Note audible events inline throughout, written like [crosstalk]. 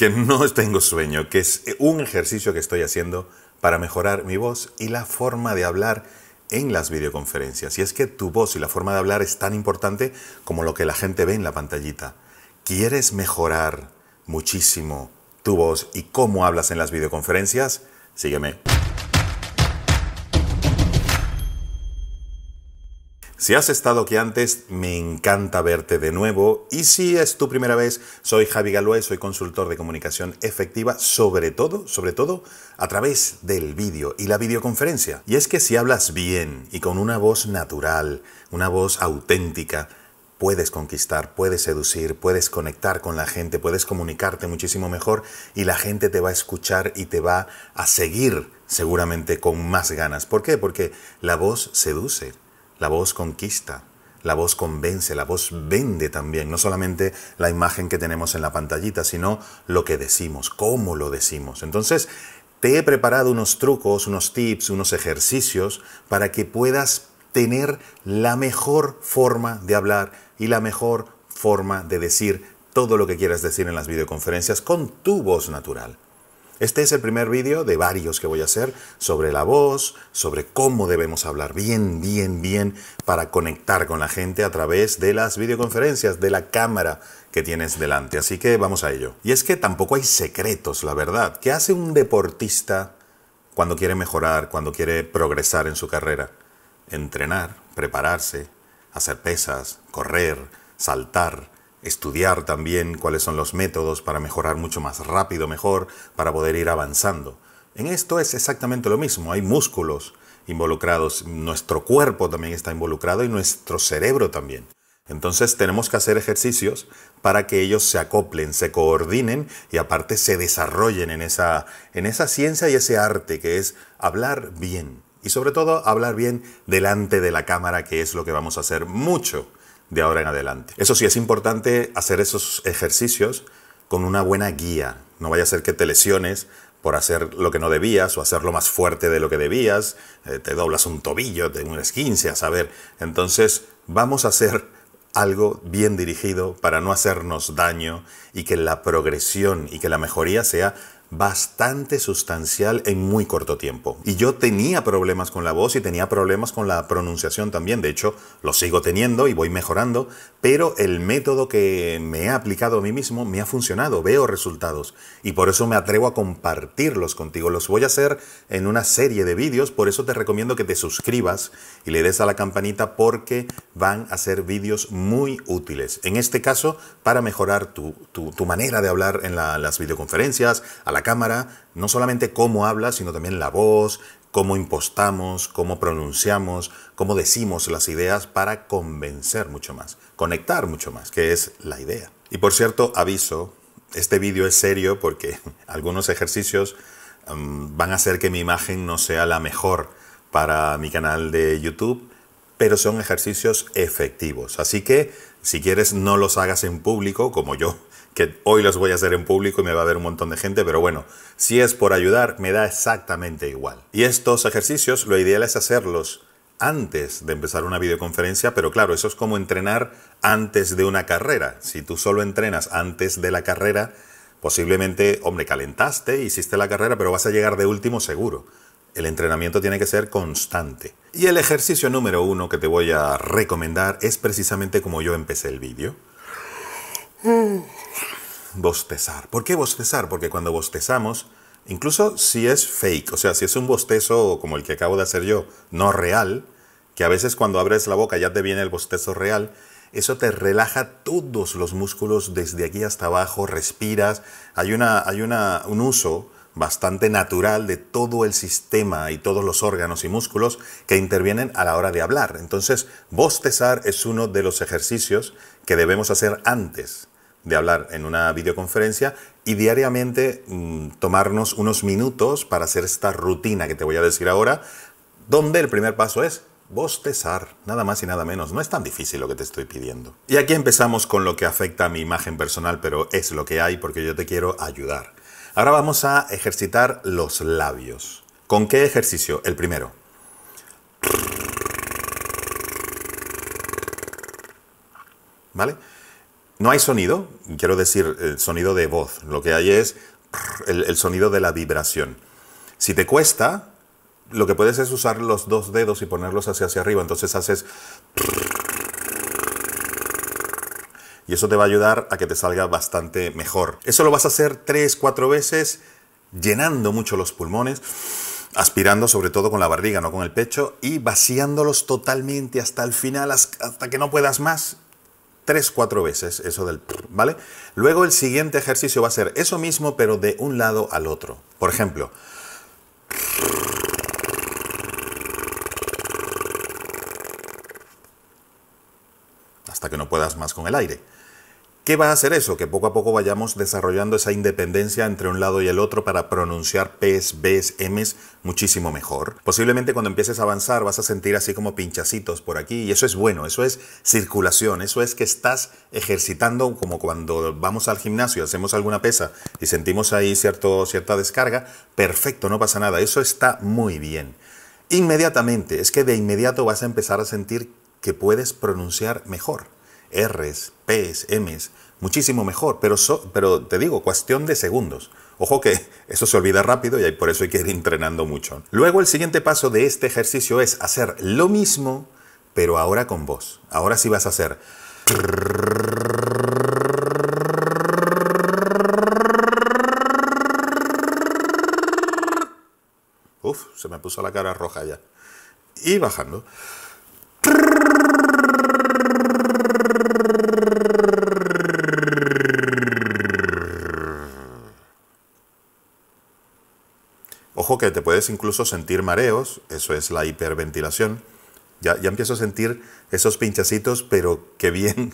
que no [laughs] tengo sueño, que es un ejercicio que estoy haciendo para mejorar mi voz y la forma de hablar en las videoconferencias. Y es que tu voz y la forma de hablar es tan importante como lo que la gente ve en la pantallita. ¿Quieres mejorar muchísimo tu voz y cómo hablas en las videoconferencias? Sígueme. Si has estado aquí antes, me encanta verte de nuevo. Y si es tu primera vez, soy Javi Galoé, soy consultor de comunicación efectiva, sobre todo, sobre todo, a través del vídeo y la videoconferencia. Y es que si hablas bien y con una voz natural, una voz auténtica, puedes conquistar, puedes seducir, puedes conectar con la gente, puedes comunicarte muchísimo mejor y la gente te va a escuchar y te va a seguir seguramente con más ganas. ¿Por qué? Porque la voz seduce. La voz conquista, la voz convence, la voz vende también, no solamente la imagen que tenemos en la pantallita, sino lo que decimos, cómo lo decimos. Entonces, te he preparado unos trucos, unos tips, unos ejercicios para que puedas tener la mejor forma de hablar y la mejor forma de decir todo lo que quieras decir en las videoconferencias con tu voz natural. Este es el primer vídeo de varios que voy a hacer sobre la voz, sobre cómo debemos hablar bien, bien, bien para conectar con la gente a través de las videoconferencias, de la cámara que tienes delante. Así que vamos a ello. Y es que tampoco hay secretos, la verdad. ¿Qué hace un deportista cuando quiere mejorar, cuando quiere progresar en su carrera? Entrenar, prepararse, hacer pesas, correr, saltar, estudiar también cuáles son los métodos para mejorar mucho más rápido, mejor, para poder ir avanzando. En esto es exactamente lo mismo, hay músculos involucrados, nuestro cuerpo también está involucrado y nuestro cerebro también. Entonces tenemos que hacer ejercicios para que ellos se acoplen, se coordinen y aparte se desarrollen en esa, en esa ciencia y ese arte que es hablar bien. Y sobre todo hablar bien delante de la cámara, que es lo que vamos a hacer mucho de ahora en adelante. Eso sí, es importante hacer esos ejercicios con una buena guía. No vaya a ser que te lesiones por hacer lo que no debías o hacerlo más fuerte de lo que debías, eh, te doblas un tobillo, te un esquince, a saber. Entonces, vamos a hacer algo bien dirigido para no hacernos daño y que la progresión y que la mejoría sea bastante sustancial en muy corto tiempo. Y yo tenía problemas con la voz y tenía problemas con la pronunciación también. De hecho, lo sigo teniendo y voy mejorando, pero el método que me he aplicado a mí mismo me ha funcionado, veo resultados. Y por eso me atrevo a compartirlos contigo. Los voy a hacer en una serie de vídeos, por eso te recomiendo que te suscribas y le des a la campanita porque van a ser vídeos muy útiles. En este caso, para mejorar tu, manera de hablar en las videoconferencias, a la cámara no solamente cómo habla, sino también la voz, cómo impostamos, cómo pronunciamos, cómo decimos las ideas para convencer mucho más, conectar mucho más, que es la idea. Y por cierto, aviso, este vídeo es serio porque [laughs] algunos ejercicios mm, van a hacer que mi imagen no sea la mejor para mi canal de YouTube, pero son ejercicios efectivos. Así que si quieres no los hagas en público, como yo [laughs] que hoy los voy a hacer en público y me va a ver un montón de gente, pero bueno, si es por ayudar, me da exactamente igual. Y estos ejercicios, lo ideal es hacerlos antes de empezar una videoconferencia, pero claro, eso es como entrenar antes de una carrera. Si tú solo entrenas antes de la carrera, posiblemente, hombre, calentaste, hiciste la carrera, pero vas a llegar de último seguro. El entrenamiento tiene que ser constante. Y el ejercicio número uno que te voy a recomendar es precisamente como yo empecé el vídeo. Bostezar. ¿Por qué bostezar? Porque cuando bostezamos, incluso si es fake, o sea, si es un bostezo como el que acabo de hacer yo, no real, que a veces cuando abres la boca ya te viene el bostezo real, eso te relaja todos los músculos desde aquí hasta abajo, respiras, hay, una, hay una, un uso bastante natural de todo el sistema y todos los órganos y músculos que intervienen a la hora de hablar. Entonces, bostezar es uno de los ejercicios que debemos hacer antes de hablar en una videoconferencia y diariamente mm, tomarnos unos minutos para hacer esta rutina que te voy a decir ahora, donde el primer paso es bostezar, nada más y nada menos. No es tan difícil lo que te estoy pidiendo. Y aquí empezamos con lo que afecta a mi imagen personal, pero es lo que hay porque yo te quiero ayudar. Ahora vamos a ejercitar los labios. ¿Con qué ejercicio? El primero. ¿Vale? No hay sonido, quiero decir el sonido de voz, lo que hay es el, sonido de la vibración. Si te cuesta, lo que puedes es usar los dos dedos y ponerlos hacia, hacia arriba, entonces haces... Y eso te va a ayudar a que te salga bastante mejor. Eso lo vas a hacer tres, cuatro veces, llenando mucho los pulmones aspirando sobre todo con la barriga, no con el pecho, y vaciándolos totalmente hasta el final, hasta que no puedas más. Tres, cuatro veces, eso del... ¿Vale? Luego el siguiente ejercicio va a ser eso mismo, pero de un lado al otro. Por ejemplo, hasta que no puedas más con el aire. ¿Qué va a hacer eso? Que poco a poco vayamos desarrollando esa independencia entre un lado y el otro para pronunciar P's, B's, M's muchísimo mejor. Posiblemente cuando empieces a avanzar vas a sentir así como pinchacitos por aquí y eso es bueno, eso es circulación, eso es que estás ejercitando como cuando vamos al gimnasio, hacemos alguna pesa y sentimos ahí cierto, cierta descarga, perfecto, no pasa nada, eso está muy bien. Inmediatamente, es que de inmediato vas a empezar a sentir que puedes pronunciar mejor. R's, P's, M's, muchísimo mejor, pero, pero te digo, cuestión de segundos. Ojo que [laughs] eso se olvida rápido y por eso hay que ir entrenando mucho. Luego el siguiente paso de este ejercicio es hacer lo mismo, pero ahora con voz. Ahora sí vas a hacer... [laughs] Uf, se me puso la cara roja ya. Y bajando. Ojo que te incluso sentir mareos, eso es la hiperventilación. Ya, ya empiezo a sentir esos pinchacitos, pero qué bien,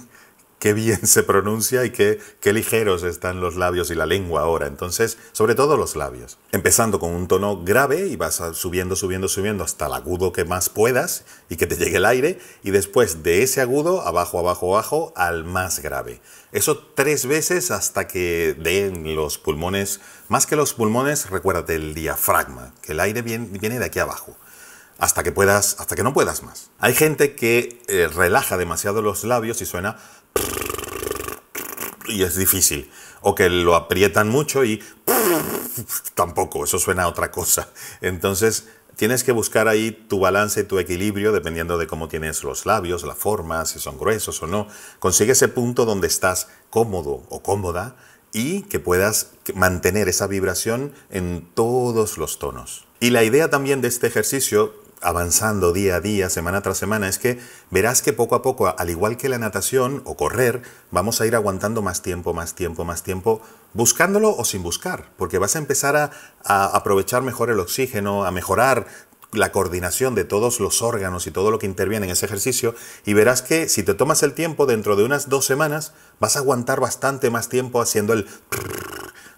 qué bien se pronuncia y qué, qué ligeros están los labios y la lengua ahora. Entonces, sobre todo los labios. Empezando con un tono grave y vas subiendo, subiendo, subiendo hasta el agudo que más puedas y que te llegue el aire. Y después de ese agudo, abajo, abajo, abajo, al más grave. Eso tres veces hasta que den los pulmones. Más que los pulmones, recuérdate el diafragma, que el aire viene, de aquí abajo hasta que puedas, hasta que no puedas más. Hay gente que eh, relaja demasiado los labios y suena y es difícil. O que lo aprietan mucho y tampoco, eso suena a otra cosa. Entonces tienes que buscar ahí tu balance y tu equilibrio dependiendo de cómo tienes los labios, la forma, si son gruesos o no. Consigue ese punto donde estás cómodo o cómoda y que puedas mantener esa vibración en todos los tonos. Y la idea también de este ejercicio avanzando día a día, semana tras semana, es que verás que poco a poco, al igual que la natación o correr, vamos a ir aguantando más tiempo, más tiempo, más tiempo, buscándolo o sin buscar, porque vas a empezar a, aprovechar mejor el oxígeno, a mejorar la coordinación de todos los órganos y todo lo que interviene en ese ejercicio y verás que si te tomas el tiempo dentro de unas dos semanas vas a aguantar bastante más tiempo haciendo el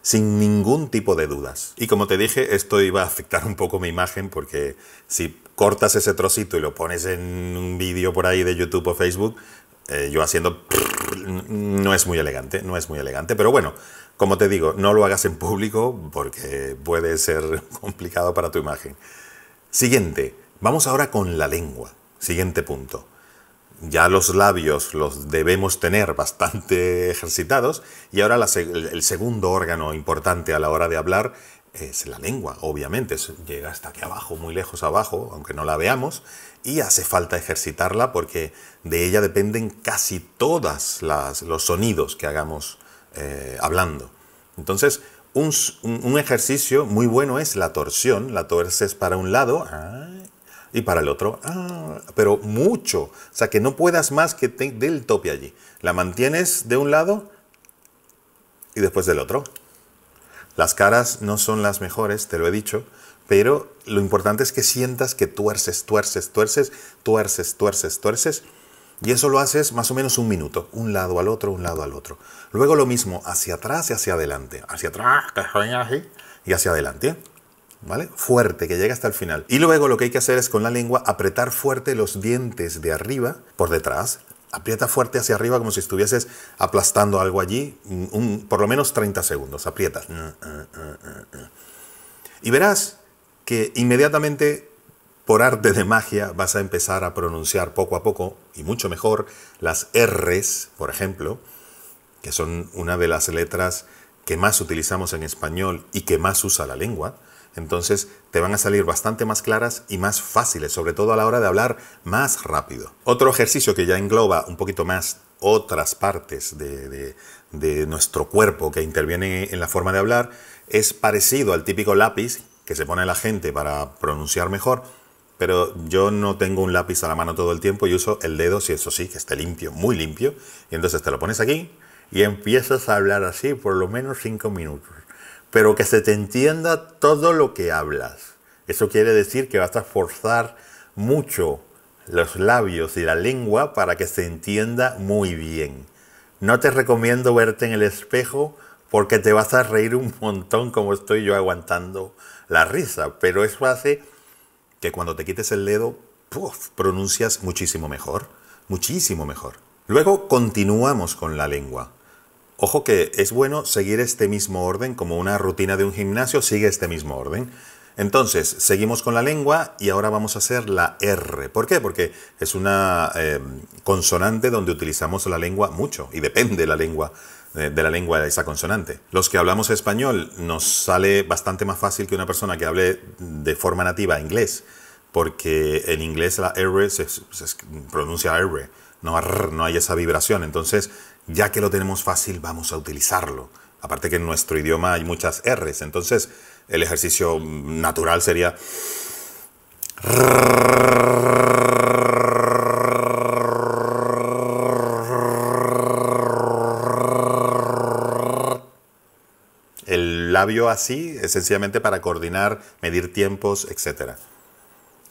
sin ningún tipo de dudas. Y como te dije, esto iba a afectar un poco mi imagen porque si cortas ese trocito y lo pones en un vídeo por ahí de YouTube o Facebook, eh, yo haciendo no es muy elegante, no es muy elegante, pero bueno, como te digo, no lo hagas en público porque puede ser [laughs] complicado para tu imagen. Siguiente, vamos ahora con la lengua. Siguiente punto ya los labios los debemos tener bastante ejercitados y ahora el segundo órgano importante a la hora de hablar es la lengua, obviamente, llega hasta aquí abajo, muy lejos abajo, aunque no la veamos, y hace falta ejercitarla porque de ella dependen casi todos los sonidos que hagamos eh, hablando. Entonces, un, ejercicio muy bueno es la torsión, la tuerces para un lado, y para el otro, ah, pero mucho. O sea, que no puedas más que te dé el tope allí. La mantienes de un lado y después del otro. Las caras no son las mejores, te lo he dicho, pero lo importante es que sientas que tuerces, tuerces, tuerces, tuerces, tuerces, tuerces. Y eso lo haces más o menos un minuto, un lado al otro, un lado al otro. Luego lo mismo, hacia atrás y hacia adelante. Hacia atrás, y hacia adelante. ¿Vale? Fuerte, que llegue hasta el final. Y luego lo que hay que hacer es con la lengua apretar fuerte los dientes de arriba por detrás. Aprieta fuerte hacia arriba como si estuvieses aplastando algo allí, un, por lo menos 30 segundos. Aprietas. Y verás que inmediatamente, por arte de magia, vas a empezar a pronunciar poco a poco, y mucho mejor, las R's, por ejemplo, que son una de las letras que más utilizamos en español y que más usa la lengua, entonces te van a salir bastante más claras y más fáciles, sobre todo a la hora de hablar más rápido. Otro ejercicio que ya engloba un poquito más otras partes de, nuestro cuerpo que intervienen en la forma de hablar es parecido al típico lápiz que se pone la gente para pronunciar mejor, pero yo no tengo un lápiz a la mano todo el tiempo y uso el dedo, si eso sí, que esté limpio, muy limpio, y entonces te lo pones aquí y empiezas a hablar así por lo menos cinco minutos pero que se te entienda todo lo que hablas. Eso quiere decir que vas a forzar mucho los labios y la lengua para que se entienda muy bien. No te recomiendo verte en el espejo porque te vas a reír un montón como estoy yo aguantando la risa, pero eso hace que cuando te quites el dedo, pronuncias muchísimo mejor, muchísimo mejor. Luego continuamos con la lengua. Ojo que es bueno seguir este mismo orden, como una rutina de un gimnasio sigue este mismo orden. Entonces, seguimos con la lengua y ahora vamos a hacer la R. ¿Por qué? Porque es una eh, consonante donde utilizamos la lengua mucho y depende la lengua eh, de la lengua de esa consonante. Los que hablamos español nos sale bastante más fácil que una persona que hable de forma nativa inglés, porque en inglés la R se, pronuncia R, no, no hay esa vibración. Entonces, ya que lo tenemos fácil, vamos a utilizarlo. Aparte que en nuestro idioma hay muchas R's, entonces el ejercicio natural sería... El labio así, esencialmente para coordinar, medir tiempos, etc.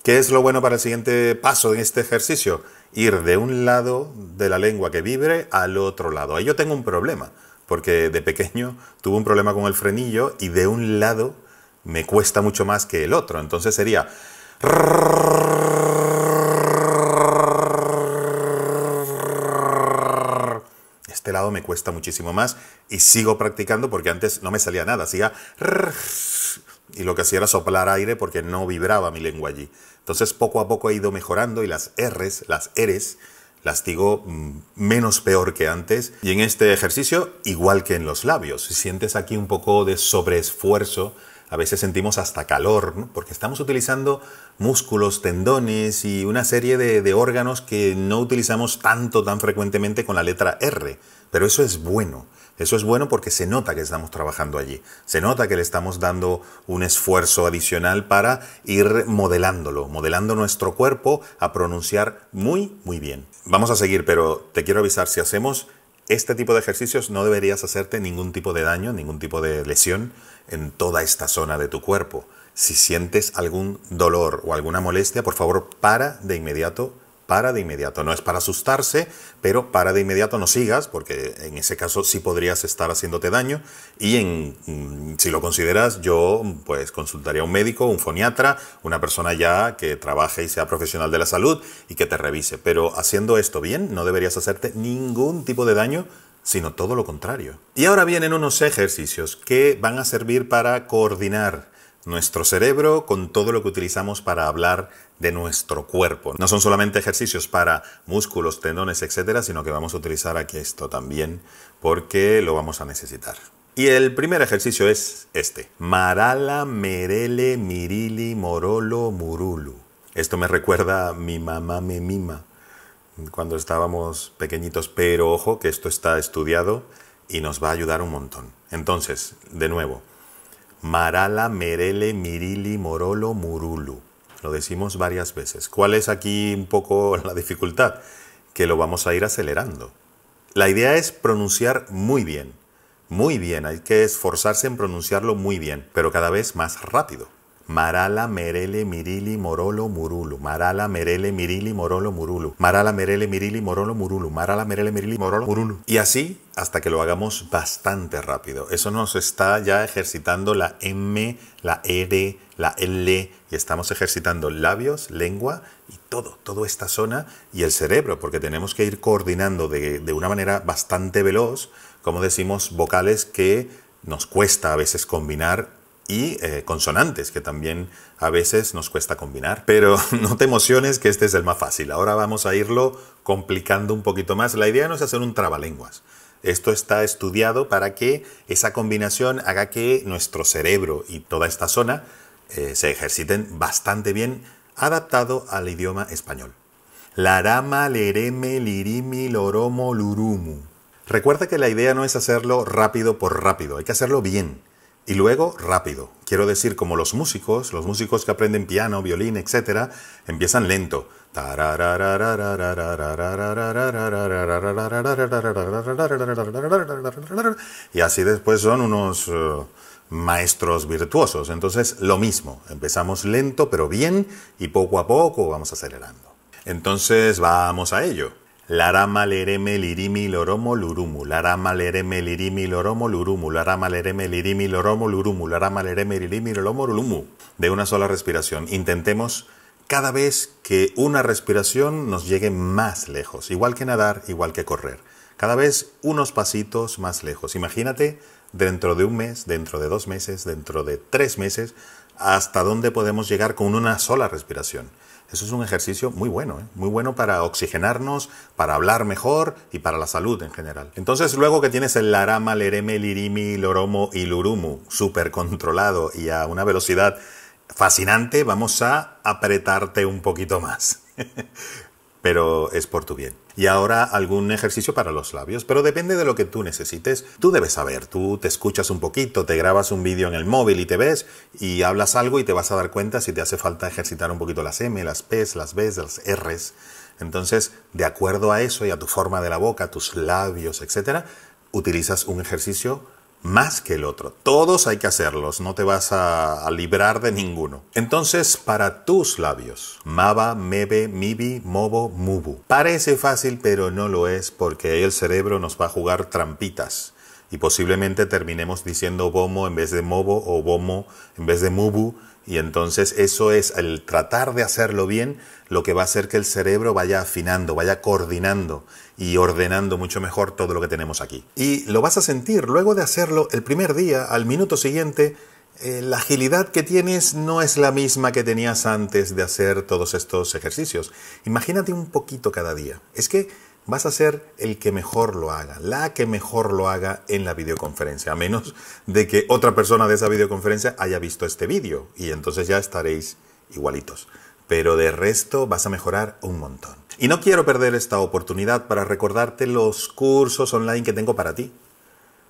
¿Qué es lo bueno para el siguiente paso en este ejercicio? ir de un lado de la lengua que vibre al otro lado. Ahí yo tengo un problema, porque de pequeño tuve un problema con el frenillo y de un lado me cuesta mucho más que el otro. Entonces sería... Este lado me cuesta muchísimo más y sigo practicando porque antes no me salía nada, hacía y lo que hacía era soplar aire porque no vibraba mi lengua allí. Entonces poco a poco he ido mejorando y las R's, las R's, las digo mm, menos peor que antes. Y en este ejercicio, igual que en los labios, si sientes aquí un poco de sobreesfuerzo, a veces sentimos hasta calor, porque estamos utilizando músculos, tendones y una serie de órganos que no utilizamos tanto, tan frecuentemente con la letra R. Pero eso es bueno. Eso es bueno porque se nota que estamos trabajando allí. Se nota que le estamos dando un esfuerzo adicional para ir modelándolo, modelando nuestro cuerpo a pronunciar muy, muy bien. Vamos a seguir, pero te quiero avisar, si hacemos este tipo de ejercicios no deberías hacerte ningún tipo de daño, ningún tipo de lesión en toda esta zona de tu cuerpo. Si sientes algún dolor o alguna molestia, por favor, para de inmediato para de inmediato. No es para asustarse, pero para de inmediato no sigas, porque en ese caso sí podrías estar haciéndote daño. Y en, mm, si lo consideras, yo pues consultaría a un médico, un foniatra, una persona ya que trabaje y sea profesional de la salud y que te revise. Pero haciendo esto bien, no deberías hacerte ningún tipo de daño sino todo lo contrario. Y ahora vienen unos ejercicios que van a servir para coordinar nuestro cerebro con todo lo que utilizamos para hablar de nuestro cuerpo. No son solamente ejercicios para músculos, tendones, etcétera, sino que vamos a utilizar aquí esto también porque lo vamos a necesitar. Y el primer ejercicio es este: Marala, Merele, Mirili, Morolo, Murulu. Esto me recuerda a mi mamá me mima cuando estábamos pequeñitos, pero ojo que esto está estudiado y nos va a ayudar un montón. Entonces, de nuevo, Marala, Merele, Mirili, Morolo, Murulu. Lo decimos varias veces. ¿Cuál es aquí un poco [laughs] la dificultad? Que lo vamos a ir acelerando. La idea es pronunciar muy bien. Muy bien, hay que esforzarse en pronunciarlo muy bien, pero cada vez más rápido. Marala, Merele, Mirili, Morolo, Murulu. Marala, Merele, Mirili, Morolo, Murulu. Marala, Merele, Mirili, Morolo, Murulu. Marala, Merele, Mirili, Morolo, Murulu. Y así hasta que lo hagamos bastante rápido. Eso nos está ya ejercitando la M, la R, la L y estamos ejercitando labios, lengua y todo, toda esta zona y el cerebro, porque tenemos que ir coordinando de, de una manera bastante veloz, como decimos, vocales que nos cuesta a veces combinar y eh, consonantes, que también a veces nos cuesta combinar. Pero [laughs] no te emociones que este es el más fácil. Ahora vamos a irlo complicando un poquito más. La idea no es hacer un trabalenguas. Esto está estudiado para que esa combinación haga que nuestro cerebro y toda esta zona eh, se ejerciten bastante bien adaptado al idioma español. Larama, lereme, lirimi, loromo, lurumu. Recuerda que la idea no es hacerlo rápido por rápido, hay que hacerlo bien. Y luego rápido. Quiero decir, como los músicos, los músicos que aprenden piano, violín, etc., empiezan lento. Y así después son unos maestros virtuosos. Entonces, lo mismo. Empezamos lento, pero bien, y poco a poco vamos acelerando. Entonces, vamos a ello. Larama lereme lirimi loromo lurumu. Larama lereme lirimi loromo lurumu. Larama lereme lirimi loromo lurumu. Larama lereme lirimi loromo lurumu. De una sola respiración. Intentemos cada vez que una respiración nos llegue más lejos. Igual que nadar, igual que correr. Cada vez unos pasitos más lejos. Imagínate dentro de un mes, dentro de dos meses, dentro de tres meses, hasta dónde podemos llegar con una sola respiración. Eso es un ejercicio muy bueno, ¿eh? muy bueno para oxigenarnos, para hablar mejor y para la salud en general. Entonces, luego que tienes el larama, lereme, lirimi, loromo y lurumu súper controlado y a una velocidad fascinante, vamos a apretarte un poquito más. [laughs] pero es por tu bien. Y ahora algún ejercicio para los labios, pero depende de lo que tú necesites. Tú debes saber, tú te escuchas un poquito, te grabas un vídeo en el móvil y te ves y hablas algo y te vas a dar cuenta si te hace falta ejercitar un poquito las M, las P, las B, las Rs. Entonces, de acuerdo a eso y a tu forma de la boca, tus labios, etc., utilizas un ejercicio más que el otro. Todos hay que hacerlos, no te vas a, librar de ninguno. Entonces, para tus labios, maba, mebe, mibi, mobo, mubu. Parece fácil, pero no lo es porque el cerebro nos va a jugar trampitas y posiblemente terminemos diciendo bomo en vez de mobo o bomo en vez de mubu y entonces eso es el tratar de hacerlo bien lo que va a hacer que el cerebro vaya afinando, vaya coordinando y ordenando mucho mejor todo lo que tenemos aquí. Y lo vas a sentir luego de hacerlo el primer día, al minuto siguiente, eh, la agilidad que tienes no es la misma que tenías antes de hacer todos estos ejercicios. Imagínate un poquito cada día. Es que vas a ser el que mejor lo haga, la que mejor lo haga en la videoconferencia, a menos de que otra persona de esa videoconferencia haya visto este vídeo y entonces ya estaréis igualitos. Pero de resto vas a mejorar un montón. Y no quiero perder esta oportunidad para recordarte los cursos online que tengo para ti.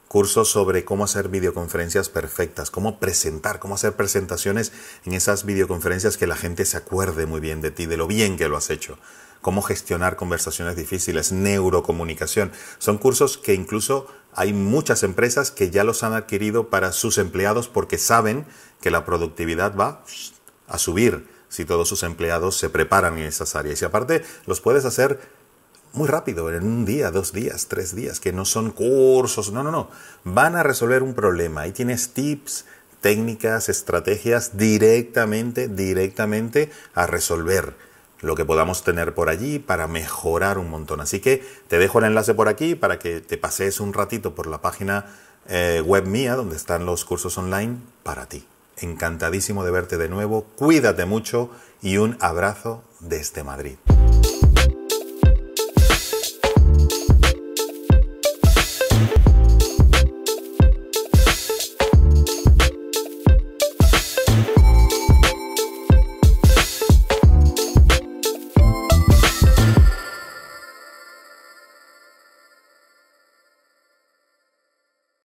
Cursos sobre cómo hacer videoconferencias perfectas, cómo presentar, cómo hacer presentaciones en esas videoconferencias que la gente se acuerde muy bien de ti, de lo bien que lo has hecho cómo gestionar conversaciones difíciles, neurocomunicación. Son cursos que incluso hay muchas empresas que ya los han adquirido para sus empleados porque saben que la productividad va a subir si todos sus empleados se preparan en esas áreas. Y aparte los puedes hacer muy rápido, en un día, dos días, tres días, que no son cursos, no, no, no. Van a resolver un problema. Ahí tienes tips, técnicas, estrategias directamente, directamente a resolver lo que podamos tener por allí para mejorar un montón. Así que te dejo el enlace por aquí para que te pases un ratito por la página eh, web mía donde están los cursos online para ti. Encantadísimo de verte de nuevo, cuídate mucho y un abrazo desde Madrid.